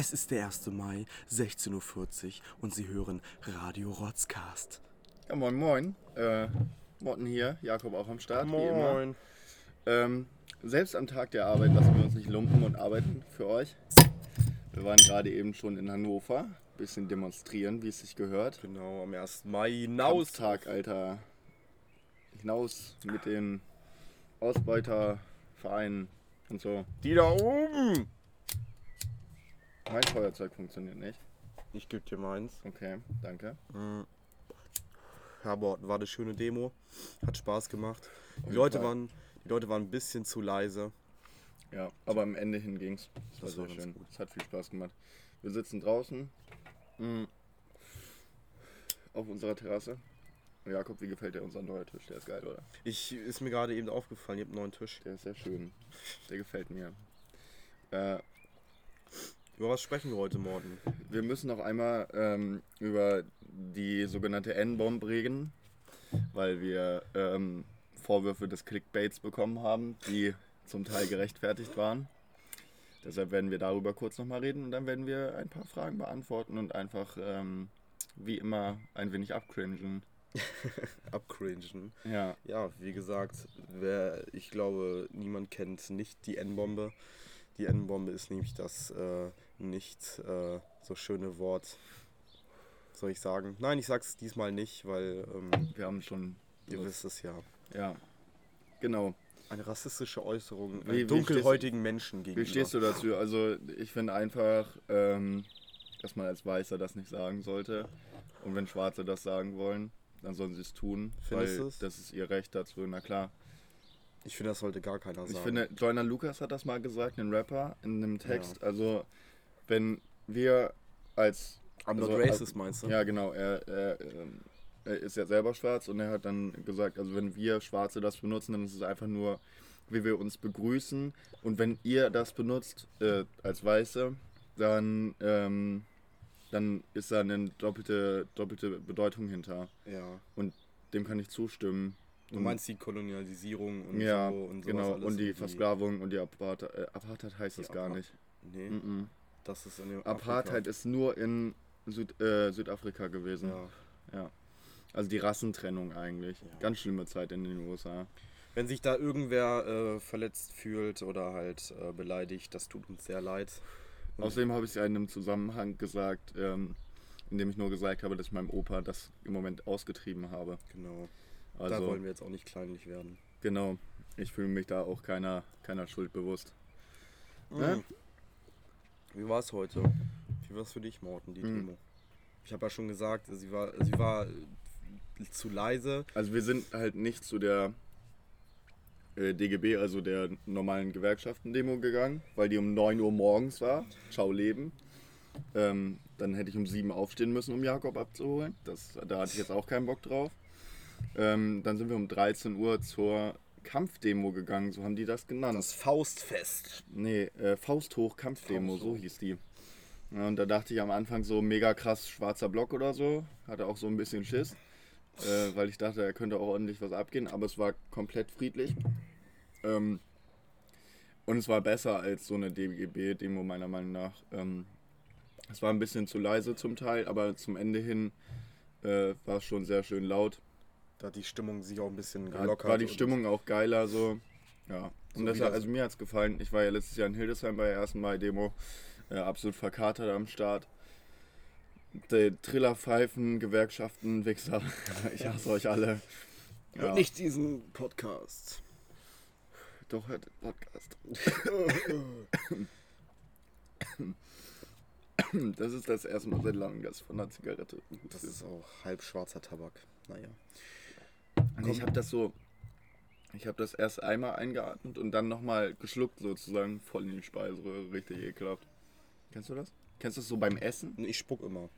Es ist der 1. Mai, 16.40 Uhr und Sie hören Radio Rotzcast. Ja, moin moin. Äh, Morten hier, Jakob auch am Start. Wie immer. Ähm, selbst am Tag der Arbeit lassen wir uns nicht lumpen und arbeiten für euch. Wir waren gerade eben schon in Hannover, bisschen demonstrieren, wie es sich gehört. Genau, am 1. Mai hinaus. Tag, Alter. Hinaus mit den Ausbeutervereinen und so. Die da oben! Mein Feuerzeug funktioniert nicht. Ich gebe dir meins. Okay, danke. Ja, aber war eine schöne Demo. Hat Spaß gemacht. Die Leute, Fall. waren, die Leute waren ein bisschen zu leise. Ja, aber am Ende hin ging's. Das war Das war sehr schön. Es hat viel Spaß gemacht. Wir sitzen draußen mm, auf unserer Terrasse. Jakob, wie gefällt dir unser neuer Tisch? Der ist geil, oder? Ich ist mir gerade eben aufgefallen, ihr habt einen neuen Tisch. Der ist sehr schön. Der gefällt mir. Äh, Über was sprechen wir heute Morgen? wir müssen noch einmal ähm, über die sogenannte N-Bomb reden, weil wir ähm, Vorwürfe des Clickbaits bekommen haben, die zum Teil gerechtfertigt waren. Deshalb werden wir darüber kurz nochmal reden und dann werden wir ein paar Fragen beantworten und einfach ähm, wie immer ein wenig abcringen. Abcringen. Ja, Ja, wie gesagt, wer, ich glaube, niemand kennt nicht die N-Bombe. Die N-Bombe ist nämlich das äh, nicht äh, so schöne Wort. Soll ich sagen? Nein, ich sag's diesmal nicht, weil ähm, wir haben schon. ihr wisst es ja. Ja, genau. Eine rassistische Äußerung Wie- wie dunkelhäutigen Menschen gegenüber. Wie stehst du dazu? Also ich finde einfach, ähm, dass man als Weißer das nicht sagen sollte. Und wenn Schwarze das sagen wollen, dann sollen sie es tun. Findest weil du's? das ist ihr Recht dazu, na klar. Ich finde, das sollte gar keiner sagen. Ich finde, Joyner Lucas hat das mal gesagt, ein Rapper, in einem Text. Also wenn wir als... I'm not also, racist, meinst du? Ja, genau. Er, er, ähm, er ist ja selber schwarz und er hat dann gesagt, also wenn wir Schwarze das benutzen, dann ist es einfach nur, wie wir uns begrüßen. Und wenn ihr das benutzt äh, als Weiße, dann, ähm, dann ist da eine doppelte, doppelte Bedeutung hinter. ja. Und dem kann ich zustimmen. Du meinst die Kolonialisierung und ja, so und sowas genau. Und die Versklavung und die Apartheid. Äh, Apartheid heißt Die das gar Apa- nicht. Nee, Mhm. Das ist in dem Apartheid ist nur in Süd, äh, Südafrika gewesen. Ja. Ja. Also die Rassentrennung eigentlich. Ja. Ganz schlimme Zeit in den USA. Wenn sich da irgendwer äh, verletzt fühlt oder halt äh, beleidigt, das tut uns sehr leid. Und Außerdem habe ich es ja in einem Zusammenhang gesagt, ähm, in dem ich nur gesagt habe, dass ich meinem Opa das im Moment ausgetrieben habe. genau, da Also, wollen wir jetzt auch nicht kleinlich werden. genau. Ich fühle mich da auch keiner, keiner Schuld bewusst. Ne? Wie war es heute? Wie war es für dich, Morten, die Mhm. Demo? Ich habe ja schon gesagt, sie war, sie war äh, zu leise. Also wir sind halt nicht zu der äh, DGB, also der normalen Gewerkschaften-Demo gegangen, weil die um 9 Uhr morgens war. Ciao Leben. Ähm, dann hätte ich um 7 aufstehen müssen, um Jakob abzuholen. Das, da hatte ich jetzt auch keinen Bock drauf. Ähm, dann sind wir um 13 Uhr zur Kampfdemo gegangen, so haben die das genannt. Das Faustfest. Nee, äh, Faust hoch Kampfdemo, Faust so hieß die. Ja, und da dachte ich am Anfang so mega krass schwarzer Block oder so. Hatte auch so ein bisschen Schiss. Äh, weil ich dachte, da könnte auch ordentlich was abgehen, aber es war komplett friedlich. Ähm, und es war besser als so eine DGB-Demo meiner Meinung nach. Ähm, es war ein bisschen zu leise zum Teil, aber zum Ende hin äh, war es schon sehr schön laut. Da die Stimmung sich auch ein bisschen Ja, gelockert. war die Stimmung auch geiler so. Ja. So Und das also mir hat's gefallen. Ich war ja letztes Jahr in Hildesheim bei der ersten Mai-Demo. Äh, absolut verkatert am Start. Die Trillerpfeifen, Gewerkschaften, Wichser. ich hasse euch alle. Hört nicht diesen Podcast. Doch, hört den Podcast. Das ist das erste Mal seit langem, dass von einer Zigarette. Das ist auch halb schwarzer Tabak. Naja. Und ich habe das so. Ich habe das erst einmal eingeatmet und dann nochmal geschluckt, sozusagen, voll in die Speiseröhre. Richtig ekelhaft. Kennst du das? Kennst du das so beim Essen? Ich spuck immer.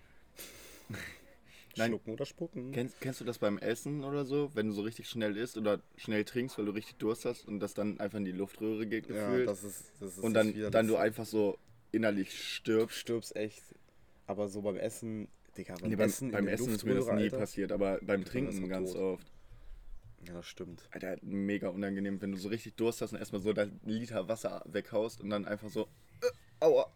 Nein. Schlucken oder spucken? Kennst, kennst du das beim Essen oder so? Wenn du so richtig schnell isst oder schnell trinkst, weil du richtig Durst hast und das dann einfach in die Luftröhre geht ja, gefühlt. das ist, das ist und dann, Widerlichste. dann du einfach so innerlich stirbst. stirbst echt. Aber so beim Essen, Digga, beim, Nee, beim Essen, beim Essen ist mir das nie Alter. passiert, aber beim Trinken ganz tot. oft. Ja, das stimmt. Alter, mega unangenehm, wenn du so richtig Durst hast und erstmal so dein Liter Wasser weghaust und dann einfach so. Äh, aua.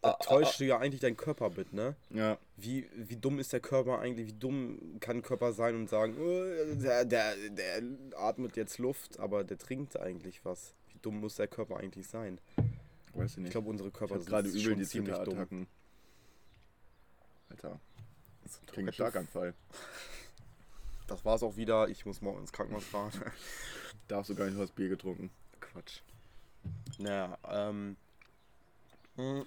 da täuschst du ja eigentlich deinen Körper mit, ne? Ja, Wie, wie dumm ist der Körper eigentlich? Wie dumm kann ein Körper sein und sagen, "Äh, der, der, der atmet jetzt Luft, aber der trinkt eigentlich was? Wie dumm muss der Körper eigentlich sein? weiß ich nicht. Ich glaube, unsere Körper habe gerade übel die ziemlich dumm. Alter, Das krieg einen Schlaganfall. Das war's auch wieder. Ich muss morgen ins Krankenhaus fahren. Darfst du gar nicht, du hast Bier getrunken. Quatsch. Naja, ähm. hm.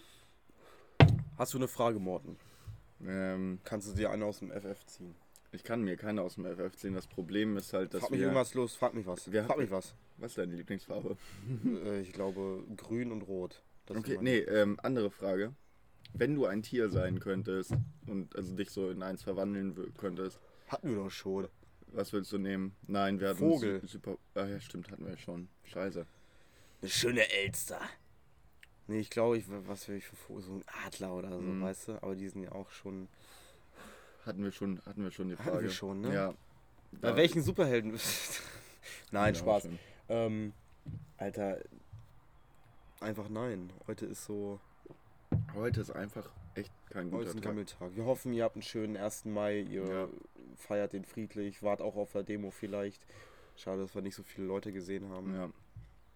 Hast du eine Frage, Morten? Ähm, Kannst du dir eine aus dem FF ziehen? ich kann mir keine aus dem FF ziehen. Das Problem ist halt, dass Frag mich wir... irgendwas los, frag mich was. Wir frag mich was. Was ist deine Lieblingsfarbe? äh, ich glaube grün und rot. Das Okay, nee, ähm, andere Frage. Wenn du ein Tier sein könntest und also dich so in eins verwandeln könntest, Hatten wir doch schon. was würdest du nehmen? Nein, wir hatten Vogel. Su- super. Ah ja, stimmt, hatten wir schon. Scheiße. Eine schöne Elster. Nee, ich glaube, ich, was will ich für Vogel? So ein Adler oder so, Mhm. weißt du? Aber die sind ja auch schon. Hatten wir schon, hatten wir schon die Hatten Frage. wir schon, ne? Ja. Bei welchen Superhelden? nein, Ja, Spaß. Ähm, Alter, einfach nein. Heute ist so. Heute ist einfach echt kein Heute guter ist ein Tag. Gammeltag. Wir hoffen, ihr habt einen schönen 1. Mai. Ihr Ja. Feiert den friedlich. Wart auch auf der Demo vielleicht. Schade, dass wir nicht so viele Leute gesehen haben. Ja.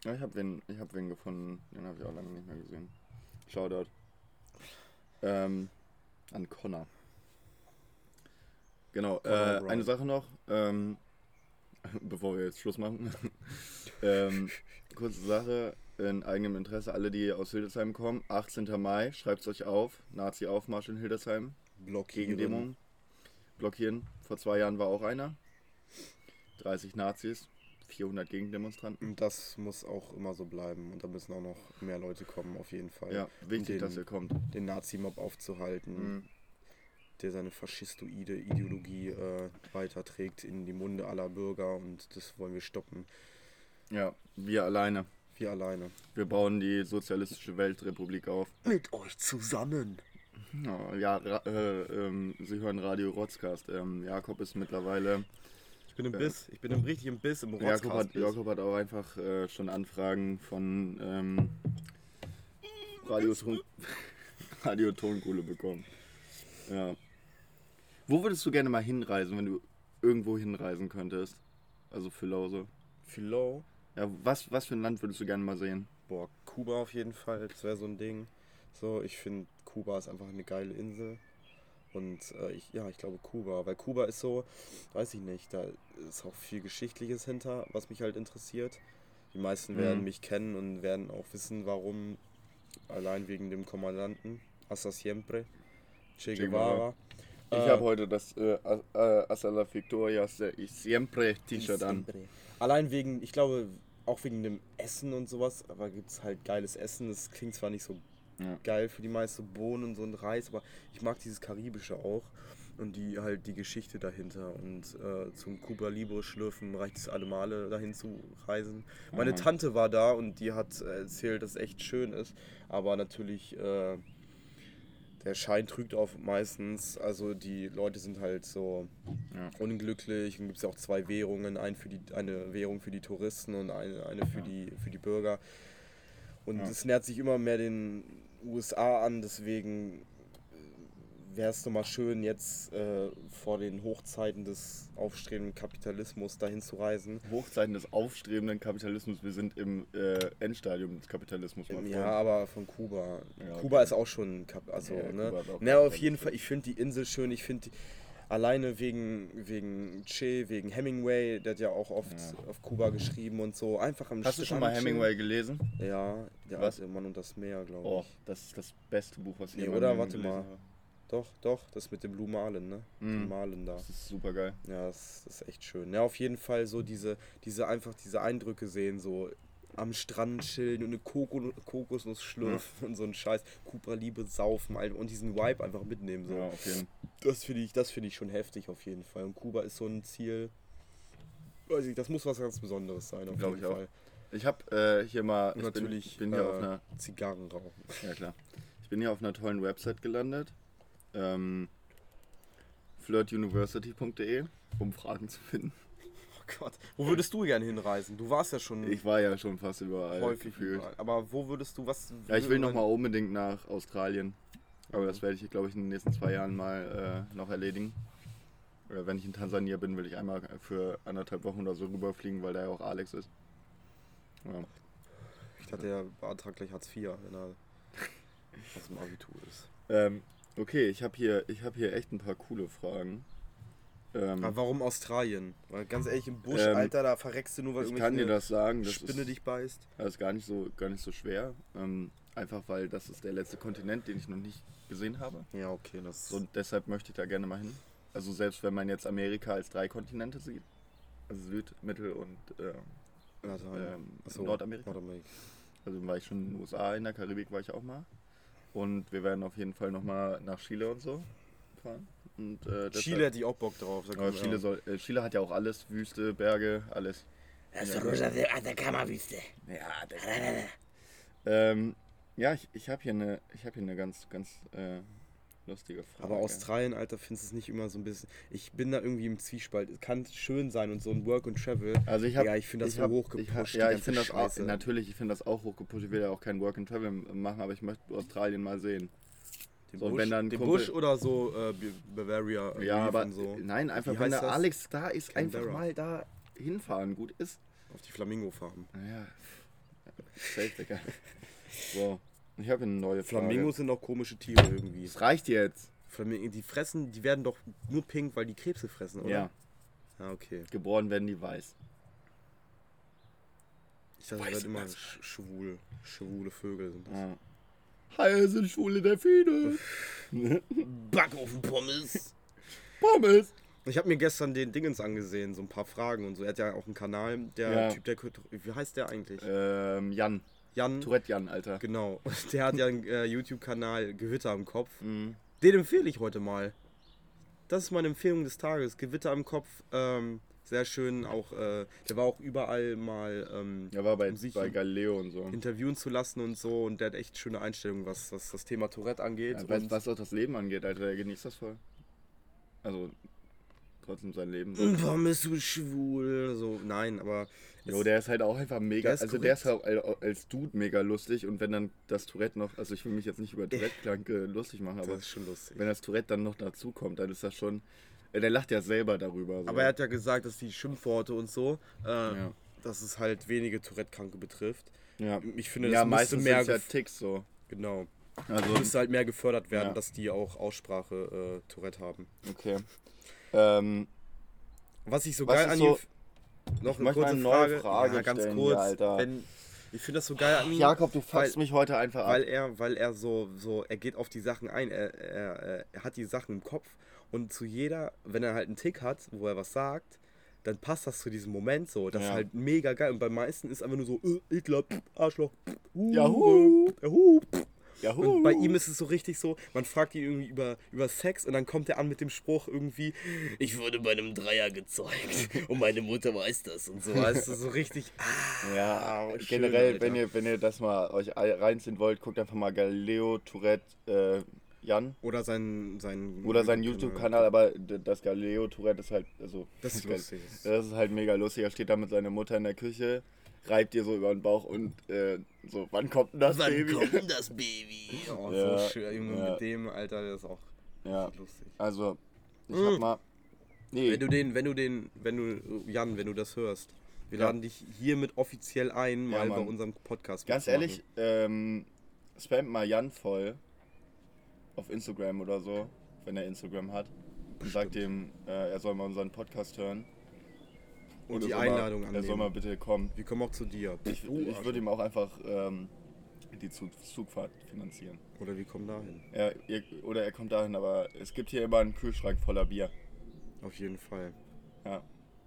ja ich habe wen, ich hab wen gefunden, den habe ich auch lange nicht mehr gesehen. Shoutout. Ähm, an Connor. Genau, Connor äh, eine Sache noch, ähm, bevor wir jetzt Schluss machen. ähm, kurze Sache, in eigenem Interesse, alle, die aus Hildesheim kommen, 18. Mai, schreibt es euch auf, Nazi-Aufmarsch in Hildesheim, Blockieren. Gegendämmerung, blockieren. Vor zwei Jahren war auch einer. 30 Nazis, 400 Gegendemonstranten. Das muss auch immer so bleiben. Und da müssen auch noch mehr Leute kommen, auf jeden Fall. Ja, wichtig, den, dass ihr kommt. den Nazi-Mob aufzuhalten, Mhm. der seine faschistoide Ideologie äh, weiterträgt in die Munde aller Bürger und das wollen wir stoppen. Ja, wir alleine. Wir alleine. Wir bauen die sozialistische Weltrepublik auf. Mit euch zusammen. Ja, ja äh, ähm, Sie hören Radio Rotzcast. Ähm, Jakob ist mittlerweile. Ich bin im Ja. Biss. Ich bin im richtigen Biss, im Jakob hat. Jakob hat auch einfach äh, schon Anfragen von ähm, Radioton Radio Tonkohle bekommen. Ja. Wo würdest du gerne mal hinreisen, wenn du irgendwo hinreisen könntest? Also für Lause. Philo. Ja, was, was für ein Land würdest du gerne mal sehen? Boah, Kuba auf jeden Fall. Das wäre so ein Ding. So, ich finde, Kuba ist einfach eine geile Insel. Und äh, ich, ja, ich glaube Kuba. Weil Kuba ist so, weiß ich nicht, da ist auch viel Geschichtliches hinter, was mich halt interessiert. Die meisten Mhm. werden mich kennen und werden auch wissen, warum. Allein wegen dem Kommandanten. Hasta siempre. Che Guevara. Ich Äh, habe heute das äh, äh, Hasta la Victoria Siempre T-Shirt an. Allein wegen, ich glaube, auch wegen dem Essen und sowas, aber gibt es halt geiles Essen. Das klingt zwar nicht so Ja. geil für die meisten Bohnen und so ein Reis, aber ich mag dieses Karibische auch und die halt die Geschichte dahinter. Und äh, zum Cuba Libre schlürfen reicht es alle Male dahin zu reisen. Meine Mhm. Tante war da und die hat äh, erzählt, dass es echt schön ist, aber natürlich äh, der Schein trügt auf meistens. Also die Leute sind halt so Ja. unglücklich. Und gibt es ja auch zwei Währungen, ein für die, eine Währung für die Touristen und eine, eine für, Ja. die, für die Bürger. Und Ja. es nähert sich immer mehr den USA an, deswegen wäre es nochmal schön, jetzt äh, vor den Hochzeiten des aufstrebenden Kapitalismus dahin zu reisen. Hochzeiten des aufstrebenden Kapitalismus. Wir sind im äh, Endstadium des Kapitalismus. mein Ja, Freund. aber von Kuba. Ja, Kuba okay. ist auch schon, Kap also, Ja, ne? Kuba Na, auf jeden Fall, ich finde die Insel schön, ich finde die, alleine wegen, wegen Che, wegen Hemingway, der hat ja auch oft Ja. auf Kuba geschrieben und so, einfach am Hast du schon mal Strand Hemingway gelesen? Ja, der Was? alte Mann und das Meer, glaube Oh, ich. das ist das beste Buch, was ich Nee, oder? Warte mal. habe. Doch, doch, das mit dem Blue Marlin, ne? Mhm. Dem Marlin da. Das ist super geil. Ja, das, das ist echt schön. Ja, auf jeden Fall so diese, diese einfach diese Eindrücke sehen, so am Strand chillen und eine Koko, Kokosnuss schlürfen und so ein Scheiß, Cupra Liebe saufen und diesen Vibe einfach mitnehmen. So. Ja, auf jeden Das finde ich, das finde ich schon heftig auf jeden Fall. Und Kuba ist so ein Ziel. Weiß ich, das muss was ganz Besonderes sein, auf Glaub jeden ich auch. Fall. Ich habe äh, hier mal. Ich natürlich bin, bin hier äh, auf einer. Zigarren rauchen. Ja, klar. Ich bin hier auf einer tollen Website gelandet. Ähm, flirtuniversity.de, um Fragen zu finden. Gott. Wo würdest du gerne hinreisen? Du warst ja schon Ich war ja schon fast überall häufig gefühlt. überall. Aber wo würdest du was. Ja, ich will nochmal unbedingt nach Australien. Aber das werde ich, glaube ich, in den nächsten zwei Jahren mal äh, noch erledigen. Oder wenn ich in Tansania bin, will ich einmal für anderthalb Wochen oder so rüberfliegen, weil da ja auch Alex ist. Ja. Ich dachte, er beantragt gleich Hartz IV, wenn er aus dem Abitur ist. Ähm, okay, ich habe hier, ich hab hier echt ein paar coole Fragen. Ähm, Aber warum Australien? Weil ganz ehrlich, im Busch, Ähm, Alter, da verreckst du nur, weil ich kann dir das sagen, das Spinne ist, dich beißt. das ist gar nicht so, gar nicht so schwer. Ähm, einfach weil das ist der letzte Kontinent, den ich noch nicht gesehen habe. Ja, okay, das So, und deshalb möchte ich da gerne mal hin. Also selbst wenn man jetzt Amerika als drei Kontinente sieht, also Süd, Mittel und ähm, Achso, Nordamerika. Nordamerika. Also war ich schon in den USA, in der Karibik war ich auch mal. Und wir werden auf jeden Fall nochmal nach Chile und so fahren. Und, äh, Chile hätte ich auch Bock drauf. Aber Chile, soll, äh, Chile hat ja auch alles, Wüste, Berge, alles. Das ist doch bloß der Atacama-Wüste. Ja, ähm, ja ich, ich habe hier eine, ich habe hier eine ganz, ganz äh, lustige Frage. Aber Australien, Alter, findest du es nicht immer so ein bisschen. Ich bin da irgendwie im Zwiespalt. Es kann schön sein und so ein Work and Travel. Also ich habe, Ja, ich finde das so hab- hochgepusht, Ich hab, ja, ich finde das auch, natürlich, ich finde das auch hochgepusht. Ich will ja auch kein Work and Travel machen, aber ich möchte Australien mal sehen. Den So, Busch, wenn dann den Kumpel- Busch oder so äh, Bavaria. Ja, Reef aber und so. nein, einfach Wie wenn der das? Alex da ist, einfach Canberra. mal da hinfahren, gut ist. Auf die Flamingo-Farm. Naja, safe, Digga. So, ich habe eine neue Frage. Flamingos sind doch komische Tiere irgendwie. Das reicht jetzt. Flamingo, die fressen, die werden doch nur pink, weil die Krebse fressen, oder? Ja, Ah, okay. geboren werden die weiß. Ich dachte, das immer sch schwul, schwule Vögel sind das. Ja. Haie sind schwule Delfine. Backofen-Pommes. Pommes. Ich habe mir gestern den Dingens angesehen, so ein paar Fragen und so. Er hat ja auch einen Kanal, der Ja. Typ, der. Wie heißt der eigentlich? Ähm, Jan. Jan. Tourette Jan, Alter. Genau. Der hat ja einen äh, YouTube-Kanal Gewitter im Kopf. Mhm. Den empfehle ich heute mal. Das ist meine Empfehlung des Tages. Gewitter im Kopf. Ähm, sehr schön. Auch, äh, der war auch überall mal ähm, Er war bei, um sich bei Galileo und so. interviewen zu lassen und so. Und der hat echt schöne Einstellungen, was, was das Thema Tourette angeht. Ja, was, was auch das Leben angeht, Alter, der genießt das voll. Also, trotzdem sein Leben. Mm, Warum bist du schwul? So, nein, aber. Jo, der ist halt auch einfach mega. Der ist also, der ist halt al- als Dude mega lustig. Und wenn dann das Tourette noch. Also, ich will mich jetzt nicht über Tourette-Kranke lustig machen, das aber ist schon lustig. wenn das Tourette dann noch dazu kommt, dann ist das schon. Äh, Der lacht ja selber darüber. So. Aber er hat ja gesagt, dass die Schimpfworte und so, äh, Ja. dass es halt wenige Tourette-Kranke betrifft. ja. Ich finde, ja, das müsste meistens mehr, ja Ticks so. genau, Also, müsste halt mehr gefördert werden, Ja. dass die auch Aussprache äh, Tourette haben. okay. Ähm, Was ich so Was geil an so- noch eine kurze eine neue Frage, Frage ja, ganz stellen kurz, Alter. wenn ich finde das so geil an ihm, Jakob, du fuckst mich heute einfach ab. weil er, weil er so, so, er geht auf die Sachen ein, er, er, er hat die Sachen im Kopf und zu jeder, wenn er halt einen Tick hat, wo er was sagt, dann passt das zu diesem Moment so. Das Ja. ist halt mega geil. Und bei meisten ist einfach nur so, äh, Hitler, pff, Arschloch, uh, Yahoo. äh, Yahoo. Und bei ihm ist es so richtig so, man fragt ihn irgendwie über, über Sex und dann kommt er an mit dem Spruch irgendwie, Ich wurde bei einem Dreier gezeugt. Und meine Mutter weiß das und so. weißt du, so richtig, ah, Ja, schön, generell, Alter. wenn ihr, wenn ihr das mal euch reinziehen wollt, guckt einfach mal Galileo Tourette äh, Jan Oder sein, sein oder seinen YouTube-Kanal, aber das Galileo Tourette ist halt, also Das ist lustig. Das ist halt mega lustig. Er steht da mit seiner Mutter in der Küche, reibt ihr so über den Bauch und äh, so, wann kommt denn das Wann Baby? kommt denn das Baby? Oh, Ja, so schön, Junge, ja. mit dem, Alter, das ist auch Ja, lustig. also ich Mm. hab mal, nee, Wenn du den, wenn du den, wenn du, Jan, wenn du das hörst, wir Ja. laden dich hiermit offiziell ein, mal bei unserem Podcast ganz ehrlich, ähm, spamt mal Jan voll auf Instagram oder so, wenn er Instagram hat. Und sagt ihm, äh, er soll mal unseren Podcast hören. Und er die Einladung mal, Er soll mal annehmen. bitte kommen. Wir kommen auch zu dir. Ich, ich würde ihm auch einfach ähm, die Zug Zugfahrt finanzieren. Oder wir kommen dahin. Er, ihr, oder er kommt dahin, aber es gibt hier immer einen Kühlschrank voller Bier. Auf jeden Fall. Ja.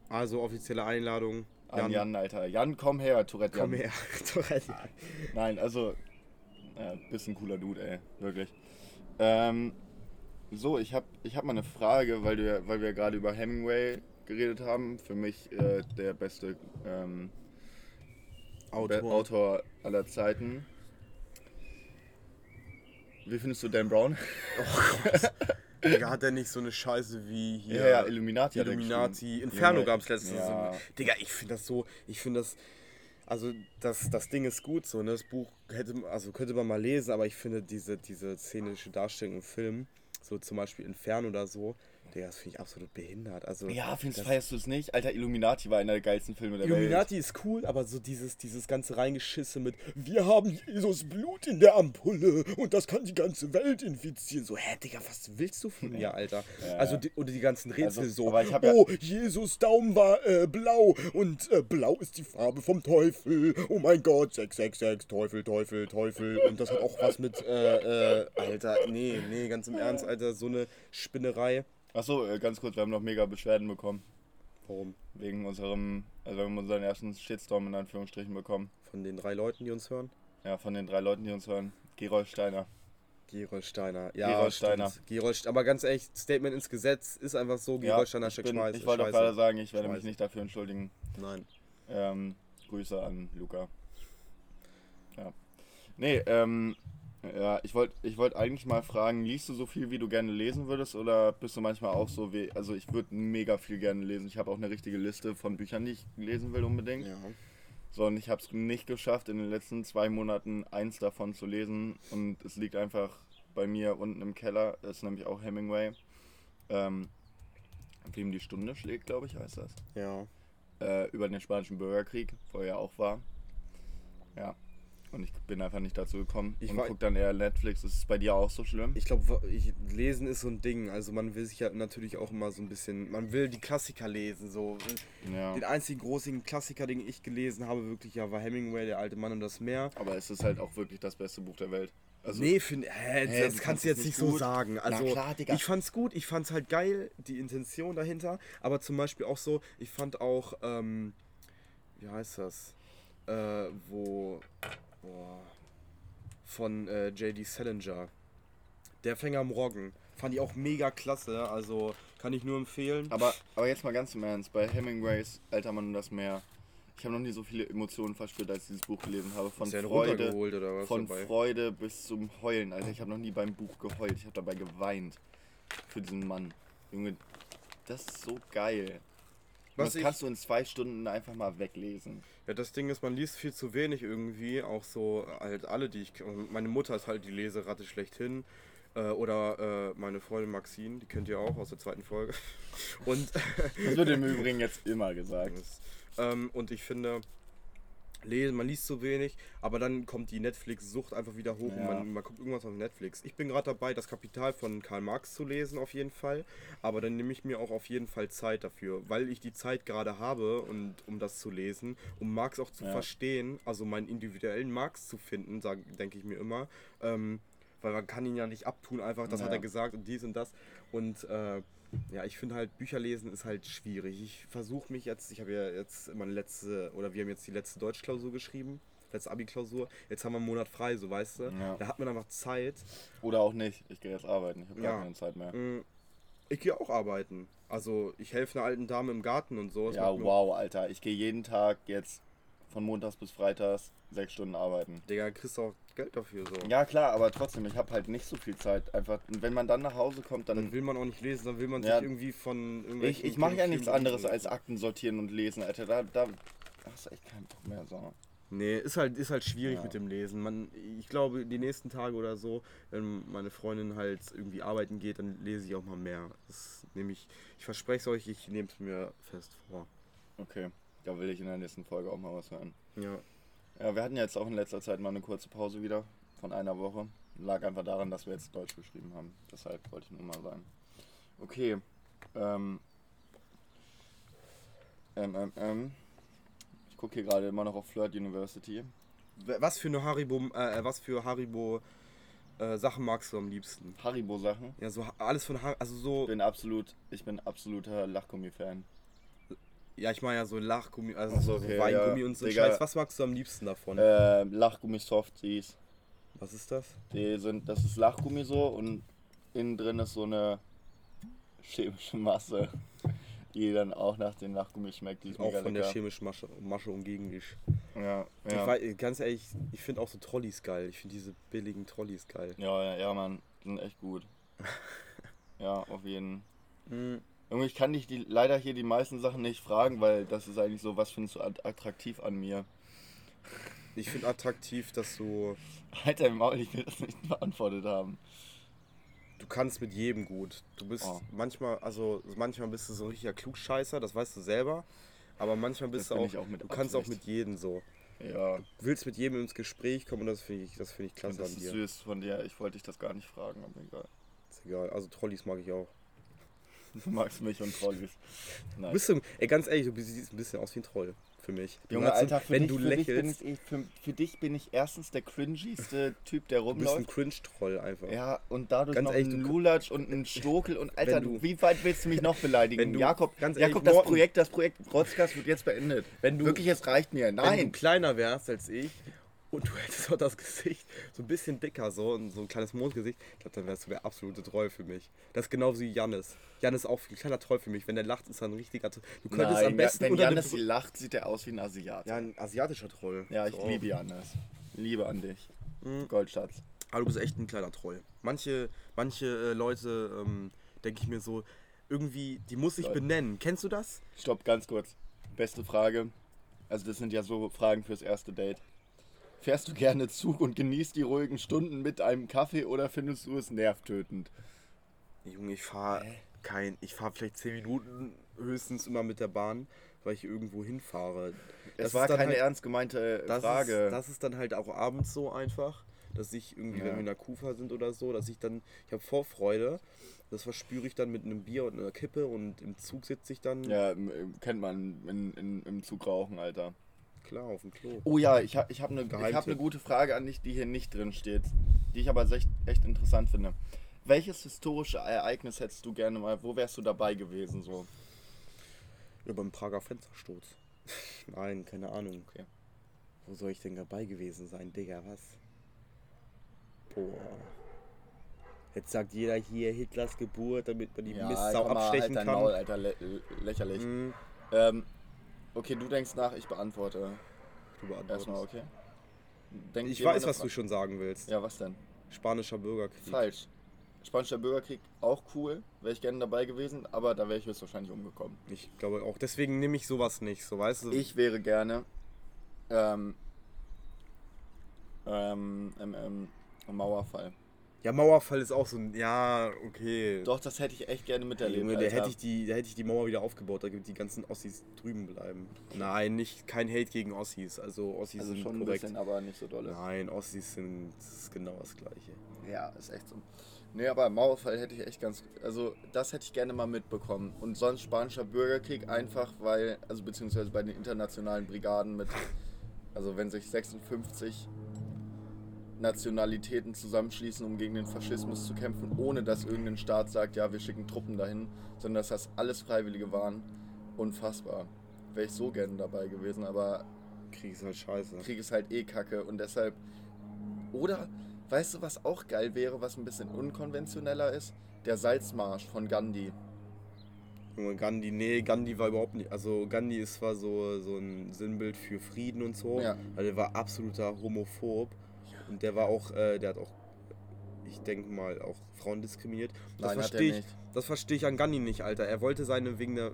Also offizielle Einladung. An Jan, Alter. Jan, komm her, Tourette komm Jan. her. Tourette. Nein, also, ja, bist ein cooler Dude, ey. Wirklich. Ähm, so, ich hab, ich hab mal eine Frage, weil, du, ja- weil wir gerade über Hemingway geredet haben. Für mich äh, der beste ähm, Be- Autor. Autor aller Zeiten. Wie findest du Dan Brown? Digga, hat der nicht so eine Scheiße wie hier. Ja, ja, Illuminati Illuminati. Inferno Junge, gab es letztens. ja. Digga, ich finde das so. Ich finde das. Also das, das Ding ist gut so, ne? Das Buch hätte, also könnte man mal lesen, aber ich finde diese, diese szenische Darstellung im Film, so zum Beispiel Inferno oder so, Digga, das finde ich absolut behindert. Also, Ja, findest, feierst du es nicht? Alter, Illuminati war einer der geilsten Filme der Welt. Illuminati ist cool, aber so dieses, dieses ganze Reingeschisse mit Wir haben Jesus Blut in der Ampulle und das kann die ganze Welt infizieren. So, hä, Digga, was willst du von mir, Alter? Ja, also, die, oder die ganzen Rätsel Also, so. hab ja- oh, Jesus Daumen war äh, blau und äh, blau ist die Farbe vom Teufel. Oh mein Gott, 666, Teufel, Teufel, Teufel. Und das hat auch was mit, äh, äh, Alter, nee, nee, ganz im Ernst, Alter, so eine Spinnerei. Achso, äh, ganz kurz, wir haben noch mega Beschwerden bekommen. Warum? Wegen unserem, also wir haben unseren ersten Shitstorm in Anführungsstrichen bekommen. Von den drei Leuten, die uns hören? Ja, von den drei Leuten, die uns hören. Gerold Steiner. Gerold Steiner. Ja, Gerold Steiner. Gerold, aber ganz ehrlich, Statement ins Gesetz ist einfach so, Gerold Steiner ich, steckt bin, Scheiße. ich wollte auch gerade sagen, ich werde mich Scheiße. nicht dafür entschuldigen. Nein. Ähm, Grüße an Luca. Ja. Nee, ähm, ja, ich wollte ich wollt eigentlich mal fragen, liest du so viel, wie du gerne lesen würdest oder bist du manchmal auch so wie, also ich würde mega viel gerne lesen. Ich habe auch eine richtige Liste von Büchern, die ich lesen will unbedingt. Ja. So, und ich habe es nicht geschafft, in den letzten zwei Monaten eins davon zu lesen. Und es liegt einfach bei mir unten im Keller. Das ist nämlich auch Hemingway. Ähm, Wem die Stunde schlägt, glaube ich, heißt das. Ja. Äh, über den Spanischen Bürgerkrieg, wo er ja auch war. Ja. Und ich bin einfach nicht dazu gekommen. Ich und war- guck dann eher Netflix. Ist es bei dir auch so schlimm? Ich glaube, lesen ist so ein Ding. Also man will sich ja natürlich auch immer so ein bisschen, man will die Klassiker lesen. So. ja. Den einzigen großen Klassiker, den ich gelesen habe, wirklich ja, war Hemingway, der alte Mann und das Meer. Aber es ist halt auch wirklich das beste Buch der Welt. Also, nee, find, hä, Hä, das kannst du jetzt nicht nicht so gut? sagen. Also, klar, Digga. ich fand's gut, ich fand's halt geil, die Intention dahinter. Aber zum Beispiel auch so, ich fand auch, ähm, wie heißt das? Äh, wo, boah, von äh, J.D. Salinger. Der Fänger am Roggen. Fand ich auch mega klasse, also kann ich nur empfehlen. Aber, aber jetzt mal ganz im Ernst, bei Hemingways Alter Mann und das Meer, ich habe noch nie so viele Emotionen verspürt, als ich dieses Buch gelesen habe. Von Freude, runtergeholt oder was von dabei? Freude bis zum Heulen. Alter, ich habe noch nie beim Buch geheult, ich habe dabei geweint. Für diesen Mann. Junge, das ist so geil. Was das kannst du in zwei Stunden einfach mal weglesen. Ja, das Ding ist, man liest viel zu wenig irgendwie. Auch so halt alle, die ich. Meine Mutter ist halt die Leseratte schlechthin. Äh, oder äh, meine Freundin Maxine, die kennt ihr auch aus der zweiten Folge. Und, Das wird im Übrigen jetzt immer gesagt. ähm, und ich finde, lesen, man liest zu wenig, aber dann kommt die Netflix-Sucht einfach wieder hoch und Ja. man, man guckt irgendwas auf Netflix. Ich bin gerade dabei, das Kapital von Karl Marx zu lesen, auf jeden Fall. Aber dann nehme ich mir auch auf jeden Fall Zeit dafür, weil ich die Zeit gerade habe, und, um das zu lesen, um Marx auch zu Ja. verstehen, also meinen individuellen Marx zu finden, denke ich mir immer. Ähm, weil man kann ihn ja nicht abtun, einfach, das hat Ja. er gesagt und dies und das. Und äh, ja, ich finde halt, Bücher lesen ist halt schwierig. Ich versuche mich jetzt, ich habe ja jetzt meine letzte, oder wir haben jetzt die letzte Deutschklausur geschrieben, letzte Abi-Klausur. Jetzt haben wir einen Monat frei, so weißt du. Ja. Da hat man einfach Zeit. Oder auch nicht. Ich gehe jetzt arbeiten. Ich habe gar Ja. keine Zeit mehr. Mm, Ich gehe auch arbeiten. Also ich helfe einer alten Dame im Garten und so. Das Ja, wow, Alter. Ich gehe jeden Tag jetzt von Montags bis Freitags sechs Stunden arbeiten. Digga, kriegst du auch Geld dafür so. Ja, klar, aber trotzdem, ich habe halt nicht so viel Zeit. Einfach, wenn man dann nach Hause kommt, Dann dann. will man auch nicht lesen, dann will man Ja. sich irgendwie von Ich, irgendwelchen ich mache ja nichts anderes lesen. als Akten sortieren und lesen, Alter. Da, da hast du echt keinen Bock mehr. So. Nee, ist halt, ist halt schwierig Ja. mit dem Lesen. Man, ich glaube, die nächsten Tage oder so, wenn meine Freundin halt irgendwie arbeiten geht, dann lese ich auch mal mehr. Das nehme ich, ich verspreche es euch, ich nehme es mir fest vor. Okay, da will ich in der nächsten Folge auch mal was hören. Ja. Ja, wir hatten jetzt auch in letzter Zeit mal eine kurze Pause wieder von einer Woche. Lag einfach daran, dass wir jetzt Deutsch geschrieben haben. Deshalb wollte ich nur mal sagen. Okay. Ähm. Ähm, ähm, ähm. Ich gucke hier gerade immer noch auf Flirt University. Was für eine Haribo, äh, was für Haribo äh, Sachen magst du am liebsten? Haribo-Sachen. Ja, so alles von Haribo, also so, Ich bin absolut, ich bin absoluter Lachgummi-Fan. Ja, ich meine ja so Lachgummi, also so, so okay, Weingummi ja. und so Digga. Scheiß. Was magst du am liebsten davon? Äh, Lachgummi-Softies. Was ist das? Die sind, das ist Lachgummi so und innen drin ist so eine chemische Masse, die dann auch nach dem Lachgummi schmeckt. Die ist Auch von der lecker. chemischen Masche, Masche umgegen dich. Ja, Ich ja. weiß, ganz ehrlich, ich finde auch so Trolleys geil. Ich finde diese billigen Trolleys geil. ja, ja, ja, Mann, die sind echt gut. Ja, auf jeden. Mhm. Irgendwie, ich kann dich die, leider hier die meisten Sachen nicht fragen, weil das ist eigentlich so, was findest du at- attraktiv an mir? Ich finde attraktiv, dass du. Alter, Maul, ich will das nicht beantwortet haben. Du kannst mit jedem gut. Du bist Oh. manchmal, also manchmal bist du so ein richtiger Klugscheißer, das weißt du selber. Aber manchmal bist Das du auch, auch mit du kannst auch mit jedem so. Ja, Du willst mit jedem ins Gespräch kommen und das finde ich, das finde ich klasse das an ist dir. süß von dir. Ich wollte dich das gar nicht fragen, aber egal. Ist egal. Also Trollis mag ich auch. Du magst mich und Trollis. Du Nein. bist so, ey, ganz ehrlich, du siehst ein bisschen aus wie ein Troll für mich. Du Junge, Alter, für, wenn dich, du für, dich bin lächelst, ich, für, für dich bin ich erstens der cringigste Typ, der du bist ein rumläuft. Cringe-Troll einfach. Ja, und dadurch Ganz noch ehrlich, ein du- Lulatsch und ein Stokel und Alter, du, du- wie weit willst du mich noch beleidigen? Wenn du- Jakob, ganz ehrlich, Jakob, das Projekt, das Projekt Rotzkast wird jetzt beendet. Wenn du- Wirklich, es reicht mir. Wenn du Nein. kleiner wärst als ich und du hättest auch das Gesicht so ein bisschen dicker, so, und so ein kleines Mondgesicht, ich glaube, dann wärst du der absolute Troll für mich. Das ist genauso wie Jannis. Jannis ist auch ein kleiner Troll für mich. Wenn der lacht, ist er ein richtiger Troll. Du könntest Nein, am besten wenn dem- lacht, sieht er aus wie ein Asiat. Ja, ein asiatischer Troll. Ja, ich So. liebe Janis. Liebe an dich. Mhm. Goldschatz. Aber du bist echt ein kleiner Troll. Manche, manche äh, Leute, ähm, denke ich mir so, irgendwie, die muss ich benennen. Kennst du das? Stopp, ganz kurz. Beste Frage. Also das sind ja so Fragen fürs erste Date. Fährst du gerne Zug und genießt die ruhigen Stunden mit einem Kaffee oder findest du es nervtötend? Junge, ich fahre kein, ich fahre vielleicht 10 Minuten höchstens immer mit der Bahn, weil ich irgendwo hinfahre. Es Das war keine halt- ernst gemeinte Das Frage. Ist, das ist dann halt auch abends so einfach, dass ich irgendwie, wenn Ja. wir in der Kufa sind oder so, dass ich dann, ich habe Vorfreude, das verspüre ich dann mit einem Bier und einer Kippe und im Zug sitze ich dann, ja, m- kennt man in, in, im Zug rauchen, Alter. Klar, auf dem Klo. Oh ja, ich habe ich hab eine hab ne gute Frage an dich, die hier nicht drin steht, die ich aber echt, echt interessant finde. Welches historische Ereignis hättest du gerne mal, wo wärst du dabei gewesen so? Ja, beim Prager Fenstersturz. Nein, keine Ahnung. Okay. Wo soll ich denn dabei gewesen sein, Digga, was? Boah. Jetzt sagt jeder hier Hitlers Geburt, damit man die Mistsau komm mal, abstechen halt dein kann. Maul, Alter, lä lächerlich. Mhm. Ähm, okay, du denkst nach, ich beantworte. Du beantwortest. Erstmal, okay? Denk Ich weiß, was Fra- du schon sagen willst. Ja, was denn? Spanischer Bürgerkrieg. Falsch. Spanischer Bürgerkrieg, auch cool, wäre ich gerne dabei gewesen, aber da wäre ich höchstwahrscheinlich umgekommen. Ich glaube auch. Deswegen nehme ich sowas nicht, so weißt du. Ich wäre gerne ähm, ähm, ähm, ähm, Mauerfall. Ja, Mauerfall ist auch so ein. Ja, okay. Doch, das hätte ich echt gerne miterlebt. Junge, da hätte ich, die, da hätte ich die Mauer wieder aufgebaut, da gibt die ganzen Ossis drüben bleiben. Nein, nicht kein Hate gegen Ossis. Also Ossis also sind schon ein korrekt. bisschen, aber nicht so dolle. Nein, Ossis sind das genau das gleiche. Ja, ist echt so. Nee, aber Mauerfall hätte ich echt ganz. Also, das hätte ich gerne mal mitbekommen. Und sonst Spanischer Bürgerkrieg einfach, weil. Also, beziehungsweise bei den internationalen Brigaden mit. Also, wenn sich 56 Nationalitäten zusammenschließen, um gegen den Faschismus zu kämpfen, ohne dass irgendein Staat sagt, ja, wir schicken Truppen dahin, sondern dass das alles Freiwillige waren. Unfassbar. Wäre ich so gerne dabei gewesen, aber Krieg ist halt scheiße. Krieg ist halt eh kacke und deshalb. Oder, weißt du, was auch geil wäre, was ein bisschen unkonventioneller ist? Der Salzmarsch von Gandhi. Gandhi, nee, Gandhi war überhaupt nicht. Also Gandhi ist zwar so, so ein Sinnbild für Frieden und so, Ja. aber der war absoluter Homophob. Und der war auch, äh, der hat auch, ich denke mal, auch Frauen diskriminiert. Das er verstehe ich, das verstehe ich an Gandhi nicht, Alter. Er wollte seine, wegen der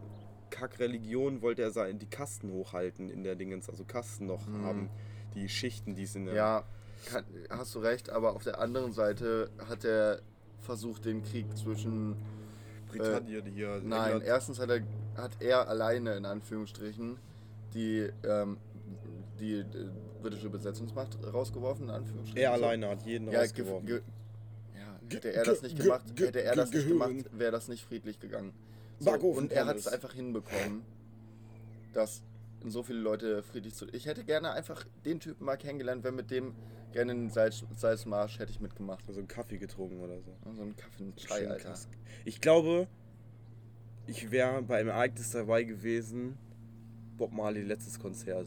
Kack-Religion, wollte er seine, die Kasten hochhalten in der Dingens, also Kasten noch Mhm. haben. Die Schichten, die sind Ja, kann, hast du recht, aber auf der anderen Seite hat er versucht, den Krieg zwischen. Britannien hier. Nein, England. erstens hat er, hat er alleine in Anführungsstrichen die, ähm, die, äh, britische Besetzungsmacht rausgeworfen, in Anführungsstrichen. er so. alleine hat jeden Ja, ge rausgeworfen. ge ja, hätte er das nicht ge- gemacht, ge- hätte er das nicht gemacht, wäre das nicht friedlich gegangen. So, und er hat es einfach hinbekommen, dass so viele Leute friedlich zu. Ich hätte gerne einfach den Typen mal kennengelernt, wenn mit dem gerne einen Salz, Salzmarsch hätte ich mitgemacht. Also einen Kaffee getrunken oder so. So einen Kaffee, einen Chai, Alter. krass. Ich glaube, ich wäre bei einem Ereignis dabei gewesen. Bob Marley letztes Konzert.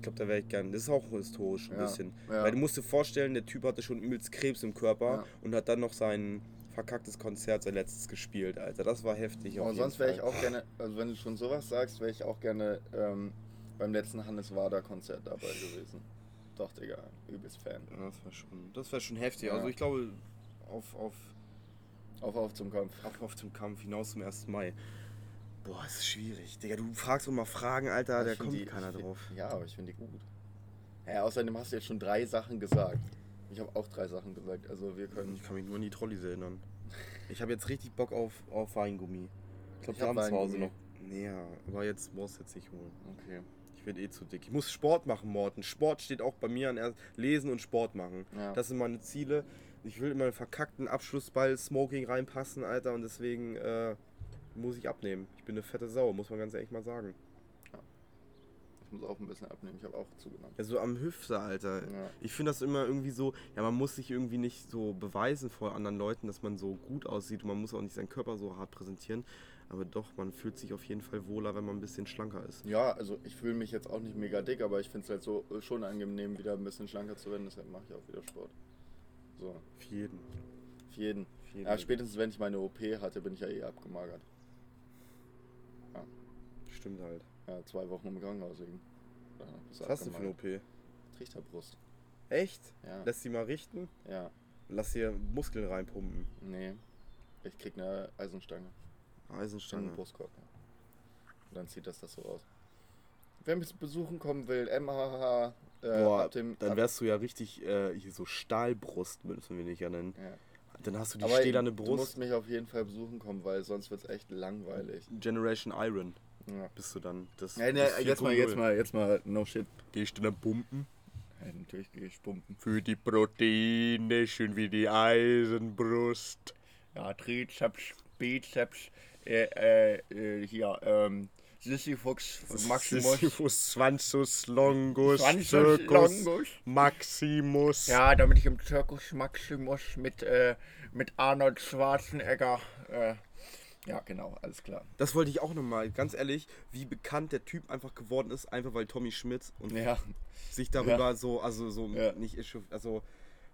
Ich glaube, da wäre ich gern. Das ist auch historisch ein Ja, bisschen. ja. Weil du musst dir vorstellen, der Typ hatte schon übelst Krebs im Körper Ja. und hat dann noch sein verkacktes Konzert, sein letztes gespielt, Alter. Das war heftig. Und sonst wäre ich auch gerne, also wenn du schon sowas sagst, wäre ich auch gerne ähm, beim letzten Hannes Wader Konzert dabei gewesen. Doch, Digga, übelst Fan. Das wäre schon, das wär schon heftig. Also ich glaube, auf, auf Auf, auf zum Kampf. Auf, auf zum Kampf hinaus zum 1. Mai. Boah, ist schwierig. Digga, du fragst immer Fragen, Alter, da kommt die- keiner find- drauf. Ja, aber ich finde die gut. Ja, außerdem hast du jetzt schon drei Sachen gesagt. Ich habe auch drei Sachen gesagt. Also wir können. Ich kann mich nur an die Trolleys erinnern. Ich habe jetzt richtig Bock auf, auf Weingummi. Ich glaube, wir hab haben zu Hause noch. Nee, ja, aber jetzt brauchst du jetzt nicht holen. Okay. Ich werde eh zu dick. Ich muss Sport machen, Morten. Sport steht auch bei mir an erst. Lesen und Sport machen. Ja. Das sind meine Ziele. Ich will in meinen verkackten Abschlussball Smoking reinpassen, Alter, und deswegen äh, muss ich abnehmen. Ich bin eine fette Sau, muss man ganz ehrlich mal sagen. Ich muss auch ein bisschen abnehmen. Ich habe auch zugenommen. Also am Hüfte, Alter. Ja. Ich finde das immer irgendwie so, ja, man muss sich irgendwie nicht so beweisen vor anderen Leuten, dass man so gut aussieht und man muss auch nicht seinen Körper so hart präsentieren. Aber doch, man fühlt sich auf jeden Fall wohler, wenn man ein bisschen schlanker ist. Ja, also ich fühle mich jetzt auch nicht mega dick, aber ich finde es halt so äh, schon angenehm, wieder ein bisschen schlanker zu werden. Deshalb mache ich auch wieder Sport. So, Für jeden. für jeden. Für jeden. Ja, spätestens wenn ich meine OP hatte, bin ich ja eh abgemagert. Stimmt halt. Ja, zwei Wochen im Krankenhaus liegen. Bist Was hast du für eine. OP? Trichterbrust. Echt? Ja. Lass die mal richten? ja. Lass dir Muskeln reinpumpen. Nee. Ich krieg eine Eisenstange. Eisenstange. Im Brustkorb. Ja. Und dann zieht das das so aus. Wer mich besuchen kommen will, MHH. Äh, Boah, ab dem, dann wärst du ja richtig, äh, hier so Stahlbrust, müssen wir nicht ja nennen. ja. Dann hast du die Aber stählerne du musst Brust. mich auf jeden Fall besuchen kommen, weil sonst wird es echt langweilig. Generation Iron Ja. bist du dann. Das Ja, ne, jetzt mal, 4.0. jetzt mal, jetzt mal, no shit. Gehst du dann pumpen? Ja, natürlich gehe ich pumpen. Für die Proteine, schön wie die Eisenbrust. Ja, Trizeps, Bizeps, äh, äh, hier, ähm, Sisyphus, Maximus. Sisyphus, Svansus, Longus, Schwanzus, Circus, Longus. Maximus. Ja, damit ich im Zirkus Maximus mit, äh, mit Arnold Schwarzenegger, äh, ja, genau, alles klar. Das wollte ich auch nochmal, ganz ehrlich, wie bekannt der Typ einfach geworden ist, einfach weil Tommy Schmidt und Ja, sich darüber so, also so Ja. nicht, also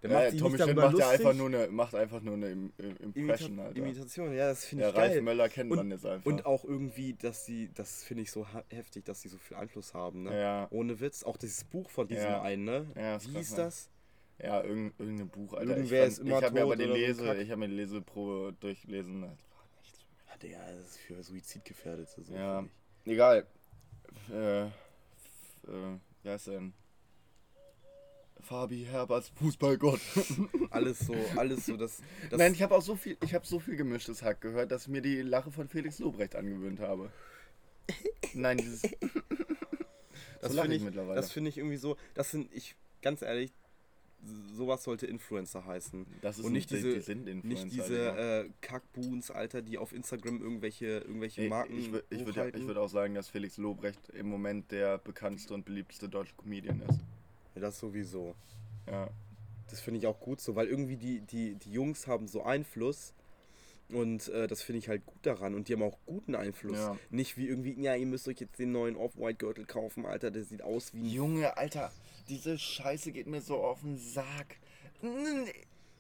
der ja macht die Tommy Schmidt macht ja einfach nur eine, macht einfach nur eine Im Impression, Imita Alter. Imitation, ja, das finde Ja, ich Ralf geil. Möller kennt und, man jetzt einfach. Und auch irgendwie, dass sie, das finde ich so heftig, dass sie so viel Einfluss haben, ne? Ja. Ohne Witz, auch dieses Buch von diesem Ja. einen, ne? Ja, Wie hieß das? Ja, irgendein, irgendein Buch, Alter. Irgendwer ich ist immer ich habe mir aber die Lese, ich habe mir die Leseprobe durchgelesen. Das war nichts. Ja, Digga, das ist für Suizidgefährdete. So Ja, egal. Äh, äh, wer ist denn? Fabi Herberts Fußballgott. Alles so, alles so, das. das Nein, ich habe auch so viel, ich habe so viel gemischtes Hack gehört, dass ich mir die Lache von Felix Lobrecht angewöhnt habe. Nein, dieses. das so finde ich ich, mittlerweile. das finde ich irgendwie so, das sind, ich, ganz ehrlich, sowas sollte Influencer heißen. Das ist Und nicht diese, die sind Influencer, nicht diese äh, Kackboons, Alter, die auf Instagram irgendwelche, irgendwelche Nee, Marken ich, wür- ich würde ich würd auch sagen, dass Felix Lobrecht im Moment der bekannteste und beliebteste deutsche Comedian ist. Ja, das sowieso. Ja. Das finde ich auch gut so, weil irgendwie die, die, die Jungs haben so Einfluss und äh, das finde ich halt gut daran und die haben auch guten Einfluss. Ja. Nicht wie irgendwie, ja, ihr müsst euch jetzt den neuen Off-White-Gürtel kaufen, Alter, der sieht aus wie ein Junge, Alter, diese Scheiße geht mir so auf den Sack.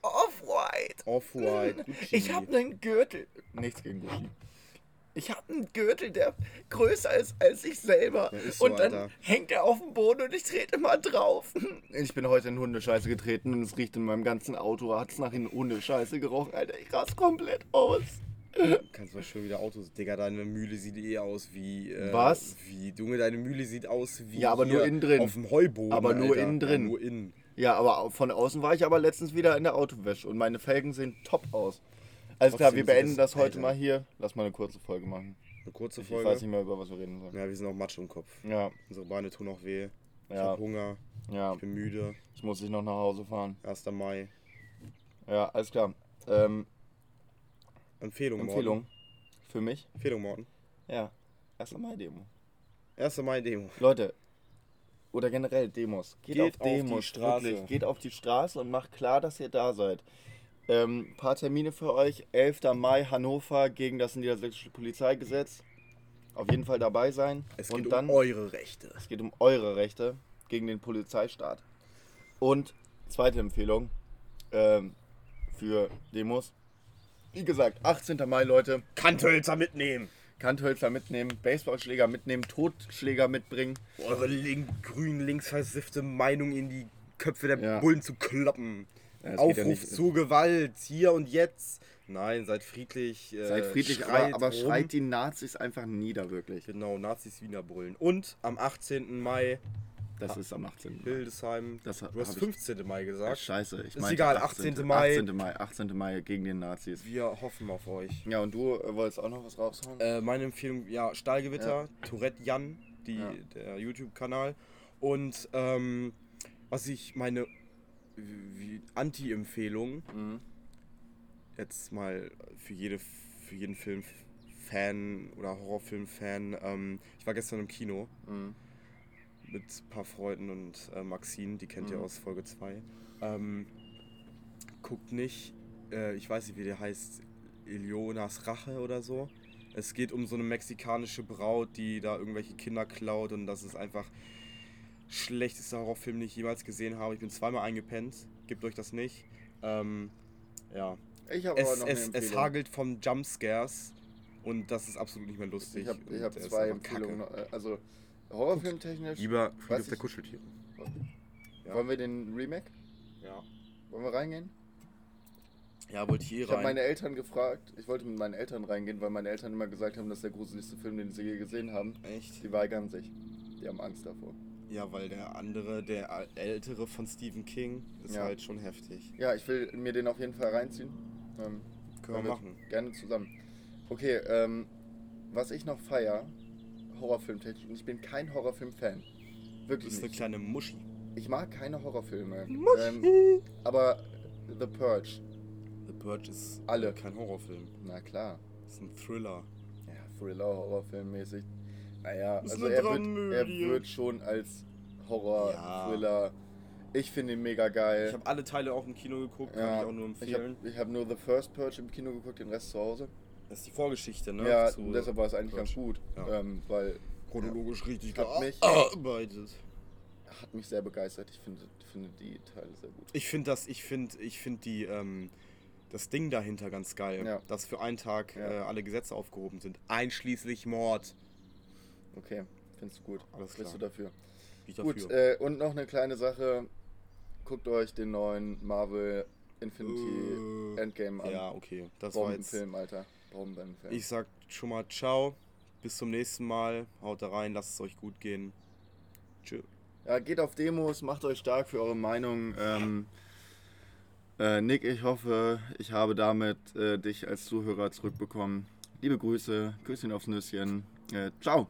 Off-White. Off-White. Ich habe einen Gürtel. Nichts gegen Gucci. Ich habe einen Gürtel, der größer ist als ich selber. So, und dann Alter. hängt er auf dem Boden und ich trete immer drauf. Ich bin heute in Hundescheiße getreten und es riecht in meinem ganzen Auto. Hat es nach in Hundescheiße gerochen, Alter. Ich raste komplett aus. Kannst mal schon wieder Autos. Digga, deine Mühle sieht eh aus wie. Äh, Was? Wie, Junge, deine Mühle sieht aus wie. Ja, aber nur innen drin. Auf dem Heuboden. Aber nur Alter. innen drin. Ja, nur innen. Ja, aber von außen war ich aber letztens wieder in der Autowäsche und meine Felgen sehen top aus. Alles klar, wir beenden das- das heute Alter. mal hier. Lass mal eine kurze Folge machen. Eine kurze Ich Folge. weiß nicht mehr, über was wir reden sollen. Ja, wir sind auch Matsch im Kopf. Ja, Unsere Beine tun auch weh. Ich Ja. hab Hunger. ja. Ich bin müde. Ich muss ich noch nach Hause fahren. 1. Mai. Ja, alles klar. Ähm, Empfehlung, Empfehlung für mich? Morten. Empfehlung, Morten. Ja, 1. Mai-Demo. 1. Mai-Demo. Leute, oder generell Demos. Geht, Geht auf auf die Demos, Straße. wirklich. Geht auf die Straße und macht klar, dass ihr da seid. Ähm, paar Termine für euch. 11. Mai Hannover gegen das niedersächsische Polizeigesetz. Auf jeden Fall dabei sein. Es geht dann, um eure Rechte. es geht um eure Rechte gegen den Polizeistaat. Und zweite Empfehlung ähm, für Demos. Wie gesagt, 18. Mai, Leute. Kanthölzer mitnehmen. Kanthölzer mitnehmen, Baseballschläger mitnehmen, Totschläger mitbringen. Eure link grün links versiffte Meinung in die Köpfe der Ja. Bullen zu kloppen. Ja, Aufruf ja nicht- zu Gewalt, hier und jetzt. Nein, seid friedlich. Äh, Seid friedlich, schreit aber, aber schreit die Nazis einfach nieder, wirklich. Genau, Nazis Wiener Brüllen. Und am 18. Mai Das ist am 18. Hildesheim. Das du hast hab ich- 15. Mai Ach, gesagt. scheiße, ich Ist meinte egal, 18. Mai. 18. Mai, 18. Mai gegen den Nazis. Wir hoffen auf euch. Ja, und du äh, wolltest auch noch was raushauen? Äh, meine Empfehlung, ja, Stahlgewitter, Tourette Jan, die, Ja. der YouTube-Kanal. Und ähm, was ich meine Anti-Empfehlung, Mhm. jetzt mal für, jede, für jeden Film-Fan oder Horrorfilm-Fan, ähm, ich war gestern im Kino Mhm. Mit ein paar Freunden und äh, Maxine, die kennt ihr Mhm. aus Folge 2. Ähm, guckt nicht, äh, ich weiß nicht, wie der heißt, Ilionas Rache oder so. Es geht um so eine mexikanische Braut, die da irgendwelche Kinder klaut und das ist einfach schlechtester Horrorfilm, den ich jemals gesehen habe. Ich bin zweimal eingepennt, gebt euch das nicht. Ähm, ja. Ich habe aber Es, noch es, es hagelt von Jumpscares und das ist absolut nicht mehr lustig. Ich habe hab zwei. Empfehlungen. äh, Also Horrorfilmtechnisch. Lieber Was Friedhof der ich- Kuscheltiere. ja. Wollen wir den Remake? Ja. Wollen wir reingehen? Ja, wollte ich eh Ich habe rein. meine Eltern gefragt. Ich wollte mit meinen Eltern reingehen, weil meine Eltern immer gesagt haben, das ist der gruseligste Film, den sie je gesehen haben. Echt? Die weigern sich. Die haben Angst davor. Ja, weil der andere, der ältere von Stephen King, ist Ja. halt schon heftig. Ja, ich will mir den auf jeden Fall reinziehen. Ähm, Können wir machen. Gerne zusammen. Okay, ähm, was ich noch feier, Horrorfilmtechnisch, und ich bin kein Horrorfilm-Fan. Du Wirklich bist eine nicht. kleine Muschi. Ich mag keine Horrorfilme. Muschi. Ähm, aber The Purge, The Purge ist Alle. kein Horrorfilm. na klar. Das ist ein Thriller. Ja, Thriller, Horrorfilm-mäßig. Naja, ist also er wird, er wird schon als Horror, Ja. Thriller. Ich finde ihn mega geil. Ich habe alle Teile auch im Kino geguckt, kann Ja, ich auch nur ich habe empfehlen. ich hab nur The First Purge im Kino geguckt, den Rest zu Hause. Das ist die Vorgeschichte, ne? ja, Zu deshalb war es eigentlich Purge. ganz gut, Ja. ähm, weil chronologisch richtig Hat mich- gearbeitet. hat mich sehr begeistert. Ich finde, finde die Teile sehr gut. Ich finde das, ich finde, ich finde die, ähm, das Ding dahinter ganz geil, Ja. dass für einen Tag Ja. äh, alle Gesetze aufgehoben sind, einschließlich Mord. Okay, findest du gut. Alles Bist du klar. dafür? Ich Gut, dafür. äh, und noch eine kleine Sache. Guckt euch den neuen Marvel Infinity Äh, Endgame an. ja, okay, das war jetzt. Bombenfilm, Alter. Bombenfilm. Ich sag schon mal ciao, bis zum nächsten Mal, haut da rein, lasst es euch gut gehen. Tschö. Ja, geht auf Demos, macht euch stark für eure Meinung. Ähm, äh, Nick, ich hoffe, ich habe damit äh, dich als Zuhörer zurückbekommen. Liebe Grüße, Küsschen aufs Nüsschen. Äh, ciao.